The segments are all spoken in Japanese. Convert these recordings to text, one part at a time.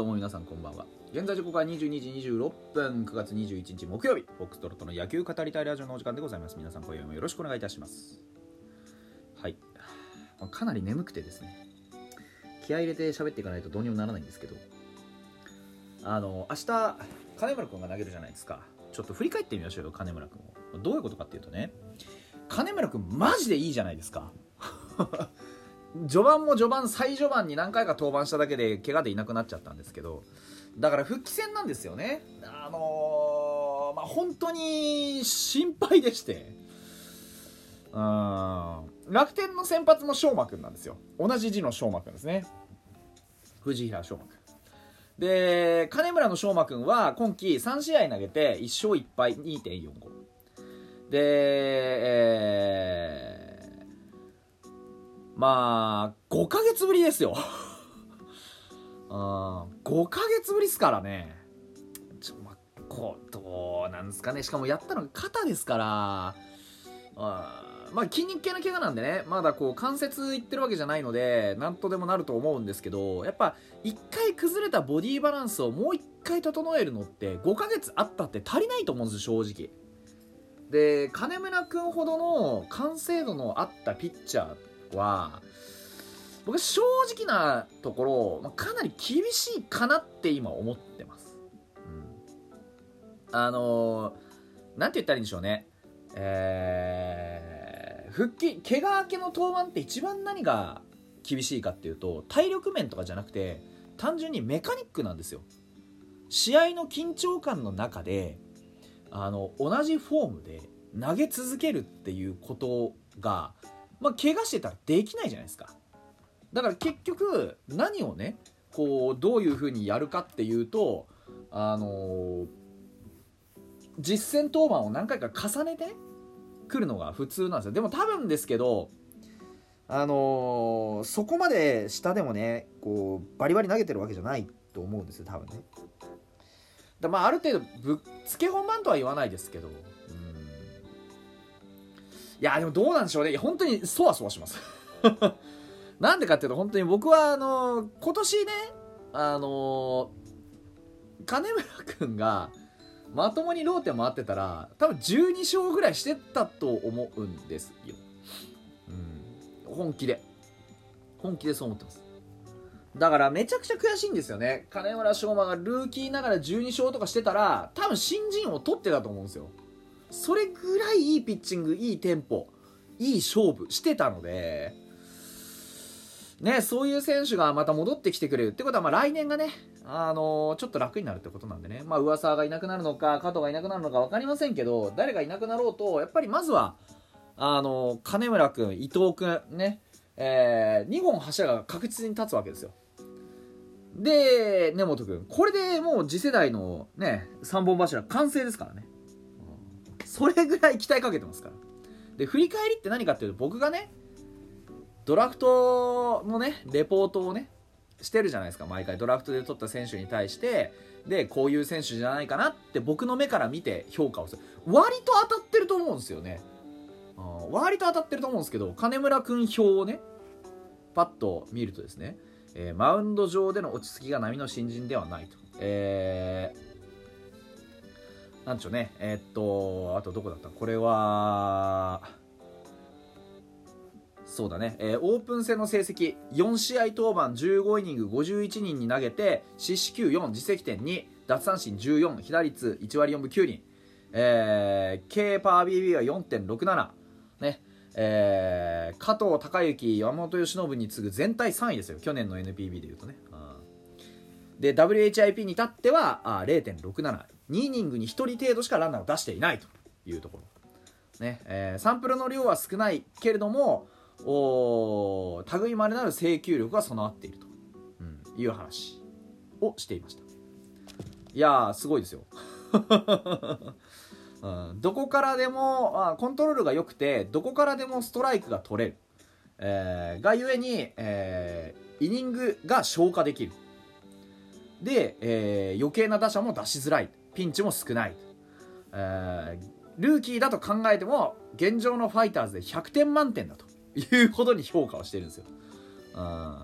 どうも皆さんこんばんは。現在時刻は22時26分9月21日木曜日。フォックストロットの野球語りたいラジオのお時間でございます。皆さん今夜もよろしくお願いいたします。はい。かなり眠くてですね。気合い入れて喋っていかないとどうにもならないんですけど。あの明日金村君が投げるじゃないですか。ちょっと振り返ってみましょうよ金村君を。どういうことかっていうとね金村君マジでいいじゃないですか。序盤も序盤最序盤に何回か登板しただけで怪我でいなくなっちゃったんですけどだから復帰戦なんですよね。あのー、まあ本当に心配でして。うん。楽天の先発も翔馬くなんですよ。同じ字の翔馬くですね。藤平翔馬くで金村の翔馬くんは今季3試合投げて1勝1敗2.45で、えーまあ、5ヶ月ぶりですよ。うん、5ヶ月ぶりっすからね。ちょ、まこう、どうなんですかね。しかもやったのが肩ですから、あまあ筋肉系の怪我なんでね、まだこう関節いってるわけじゃないので、なんとでもなると思うんですけど、やっぱ一回崩れたボディバランスをもう一回整えるのって5ヶ月あったって足りないと思うんです、正直。で、金村君ほどの完成度のあったピッチャーは僕正直なところ、まあ、かなり厳しいかなって今思ってます、うん、あのー、なんて言ったらいいんでしょうね。えー、復帰怪我明けの登板って一番何が厳しいかっていうと体力面とかじゃなくて単純にメカニックなんですよ。試合の緊張感の中であの同じフォームで投げ続けるっていうことがまあ、怪我してたらできないじゃないですか。だから結局何をねこうどういうふうにやるかっていうとあのー、実戦登板を何回か重ねてくるのが普通なんですよ。でも多分ですけどあのー、そこまで下でもねこうバリバリ投げてるわけじゃないと思うんですよ多分ね。だまあある程度ぶっつけ本番とは言わないですけどいやでもどうなんでしょうね。本当にそわそわします。なんでかっていうと本当に僕はあの今年ねあの金村君がまともにローテ回ってたら多分12勝ぐらいしてたと思うんですよ、うん、本気で。本気でそう思ってます。だからめちゃくちゃ悔しいんですよね。金村翔馬がルーキーながら12勝とかしてたら多分新人を取ってたと思うんですよ。それぐらいいいピッチングいいテンポいい勝負してたのでね、そういう選手がまた戻ってきてくれるってことは、まあ、来年がね、あのー、ちょっと楽になるってことなんでね、まあ、噂がいなくなるのか、加藤がいなくなるのか分かりませんけど、誰がいなくなろうと、やっぱりまずは、あのー、金村君、伊藤君、ね、えー、2本柱が確実に立つわけですよ。で、根本君、これでもう次世代のね、3本柱完成ですからね。それぐらい期待かけてますから。で振り返りって何かっていうと僕がねドラフトのねレポートをねしてるじゃないですか。毎回ドラフトで取った選手に対してでこういう選手じゃないかなって僕の目から見て評価をする。割と当たってると思うんですよね。割と当たってると思うんですけど金村君表をねパッと見るとですね、えー、マウンド上での落ち着きが波の新人ではないと、えーなんでしょうね。えー、っとあとどこだった？これはそうだね、えー、オープン戦の成績。4試合登板。15イニング。51人に投げて四死球4自責点2奪三振14被打率1割4分9厘、えー、K パー BB は4.67ね。えー、加藤孝之山本由伸に次ぐ全体3位ですよ。去年の NPB でいうとね、で WHIP に至ってはあ0.67 2イニングに1人程度しかランナーを出していないというところ、ね。えー、サンプルの量は少ないけれどもお類まれなる制球力が備わっていると、うん、いう話をしていました。いやすごいですよ、うん、どこからでもあコントロールが良くてどこからでもストライクが取れる、えー、がゆえに、えー、イニングが消化できる。で、えー、余計な打者も出しづらい。ピンチも少ない、えー、ルーキーだと考えても現状のファイターズで100点満点だというほどに評価をしてるんですよ、うん、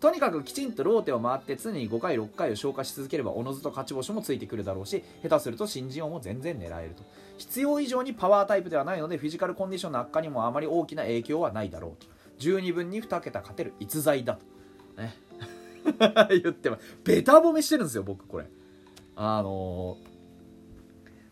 とにかくきちんとローテを回って常に5回6回を消化し続ければおのずと勝ち星もついてくるだろうし下手すると新人王も全然狙えると。必要以上にパワータイプではないのでフィジカルコンディションの悪化にもあまり大きな影響はないだろうと。十二分に2桁勝てる逸材だと。ね。言ってます。ベタ褒めしてるんですよ僕これ。あの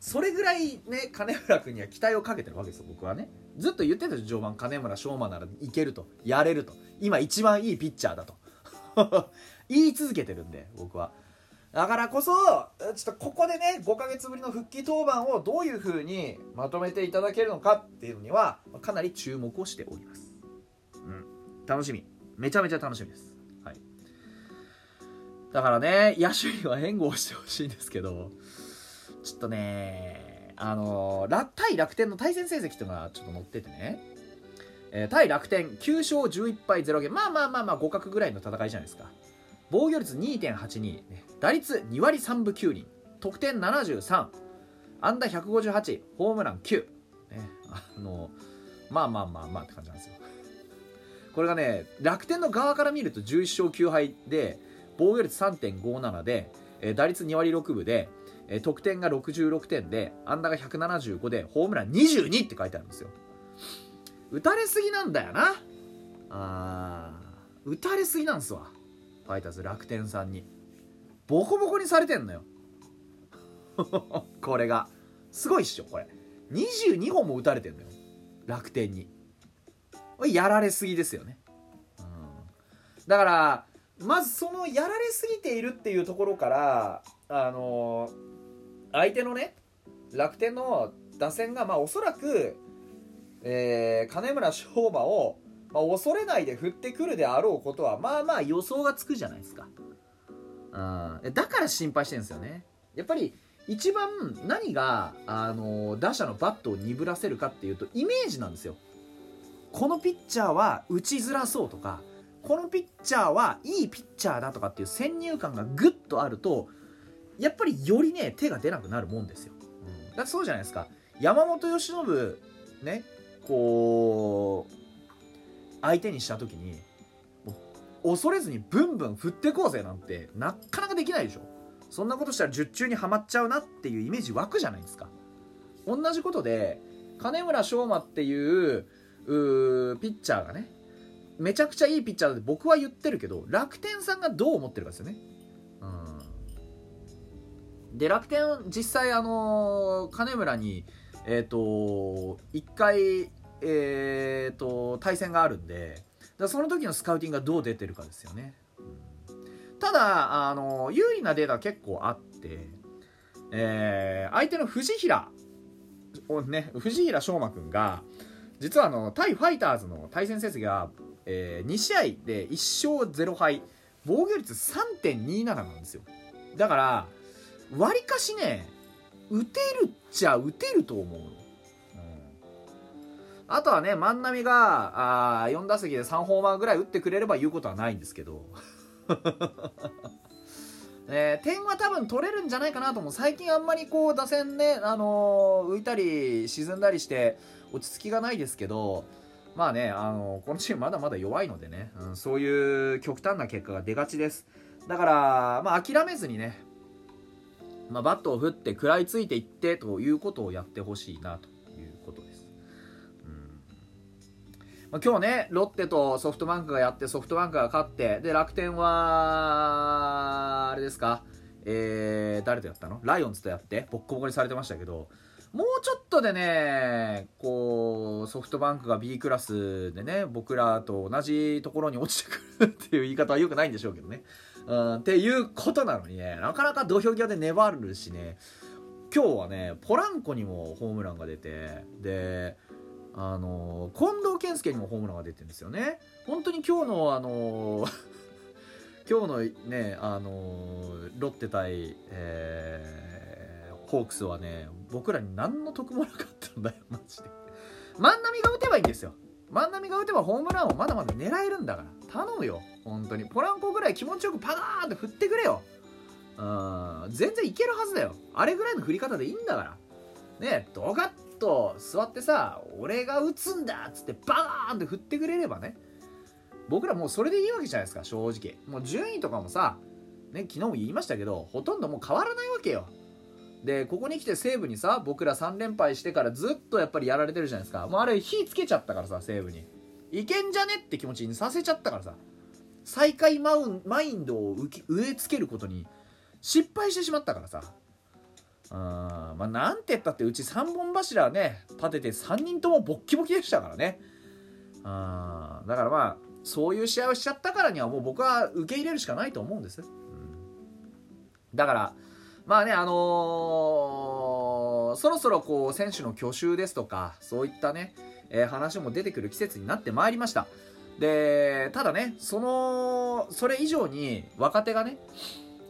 それぐらいね金村君には期待をかけてるわけですよ僕はね。ずっと言ってたでしょ序盤金村翔馬ならいけると。やれると。今一番いいピッチャーだと。言い続けてるんで僕は。だからこそちょっとここでね5ヶ月ぶりの復帰登板をどういう風にまとめていただけるのかっていうのにはかなり注目をしております。うん。楽しみ。めちゃめちゃ楽しみです。だからね野手には援護をしてほしいんですけどちょっとねあのー、対楽天の対戦成績っていうのがちょっと載っててね、えー、対楽天9勝11敗0ゲーム。まあまあまあまあ互角ぐらいの戦いじゃないですか。防御率2.82、ね、打率2割3分9厘。得点73安打158ホームラン9、ね、あのまあまあまあまあって感じなんですよ。これがね楽天の側から見ると11勝9敗で防御率3.57で、えー、打率2割6分でえ得点が66点で安打が175でホームラン22って書いてあるんですよ。打たれすぎなんだよな。あ打たれすぎなんすわ。ファイターズ楽天さんに。ボコボコにされてんのよ。これが。すごいっしょこれ。22本も打たれてんのよ。楽天に。やられすぎですよね、うん、だからまずそのやられすぎているっていうところからあの相手のね楽天の打線がまあおそらく、えー、金村翔馬を、まあ、恐れないで振ってくるであろうことはまあまあ予想がつくじゃないですか、うん、だから心配してるんですよね。やっぱり一番何が、あの打者のバットを鈍らせるかっていうとイメージなんですよ。このピッチャーは打ちづらそうとかこのピッチャーはいいピッチャーだとかっていう先入観がぐっとあるとやっぱりよりね手が出なくなるもんですよ、うん、だってそうじゃないですか。山本由伸ねこう相手にした時に恐れずにブンブン振ってこうぜなんてなかなかできないでしょ。そんなことしたら術中にはまっちゃうなっていうイメージ湧くじゃないですか。同じことで金村翔馬っていうピッチャーがねめちゃくちゃいいピッチャーだって僕は言ってるけど楽天さんがどう思ってるかですよね。うん。で楽天実際あの金村にえっ、ー、と1回えっ、ー、と対戦があるんでだその時のスカウティングがどう出てるかですよね、ただあの有利なデータ結構あって、えー、相手の藤平をね藤平翔馬君が実はあの対ファイターズの対戦成績が、えー、2試合で1勝0敗。防御率3.27なんですよ。だからわりかしね打てるっちゃ打てると思う、うん、あとはね万波があ4打席で3ホーマーぐらい打ってくれれば言うことはないんですけど。え ー、点は多分取れるんじゃないかなと思う。最近あんまりこう打線ね、あのー、浮いたり沈んだりして落ち着きがないですけど。まあね、あの、このチームまだまだ弱いのでね、うん、そういう極端な結果が出がちです。だから、まあ、諦めずにねまあ、バットを振って食らいついていってということをやってほしいなということです。うん。ま、今日ね、ロッテとソフトバンクがやってソフトバンクが勝ってで楽天はあれですか、えー、誰とやったの？ライオンズとやってボッコボコにされてましたけどもうちょっとでねこうソフトバンクが B クラスでね僕らと同じところに落ちてくるっていう言い方はよくないんでしょうけどねうん、っていうことなのにね、なかなか土俵際で粘るしね、今日はね、ポランコにもホームランが出て、で、あの近藤健介にもホームランが出てるんですよね。本当に今日の、あの 今日のね、あのロッテ対、えー、ホークスはね、僕らに何の得もなかったんだよ、マジで。万波が打てばいいんですよ。万波が打てばホームランをまだまだ狙えるんだから。頼むよ。本当にポランコぐらい気持ちよくパガーンって振ってくれようん全然いけるはずだよあれぐらいの振り方でいいんだからねドカッと座ってさ俺が打つんだっつってバーンって振ってくれればね僕らもうそれでいいわけじゃないですか正直もう順位とかもさね昨日も言いましたけどほとんどもう変わらないわけよでここに来て西武にさ僕ら3連敗してからずっとやっぱりやられてるじゃないですか。もうあれ火つけちゃったからさ西武に。いけんじゃねって気持ちにさせちゃったからさ。最下位マウマインドを植え付けることに失敗してしまったからさ。うんまあなんて言ったってうち3本柱ね立てて3人ともボッキボキでしたからね。うんだからまあそういう試合をしちゃったからにはもう僕は受け入れるしかないと思うんです、うん、だからまあねあのー、そろそろこう選手の去就ですとかそういったね、えー、話も出てくる季節になってまいりました。でただねそのそれ以上に若手がね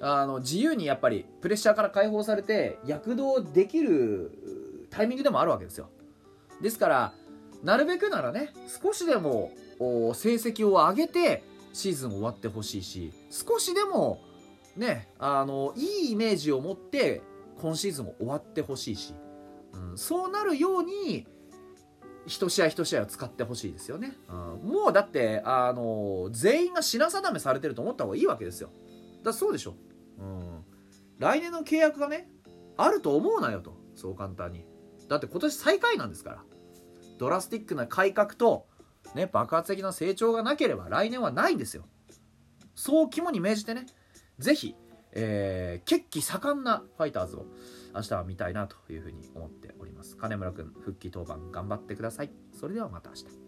あの自由にやっぱりプレッシャーから解放されて躍動できるタイミングでもあるわけですよ。ですからなるべくならね少しでも成績を上げてシーズン終わってほしいし少しでもねあのいいイメージを持って今シーズンも終わってほしいし、うん、そうなるように一試合一試合を使ってほしいですよね、うん、もうだってあの全員が品定めされてると思った方がいいわけですよ。だそうでしょ、うん、来年の契約がねあると思うなよとそう簡単に。だって今年最下位なんですから。ドラスティックな改革と、ね、爆発的な成長がなければ来年はないんですよ。そう肝に銘じてねぜひ、えー、血気盛んなファイターズを明日は見たいなというふうに思っております。金村君復帰当番頑張ってください。それではまた明日。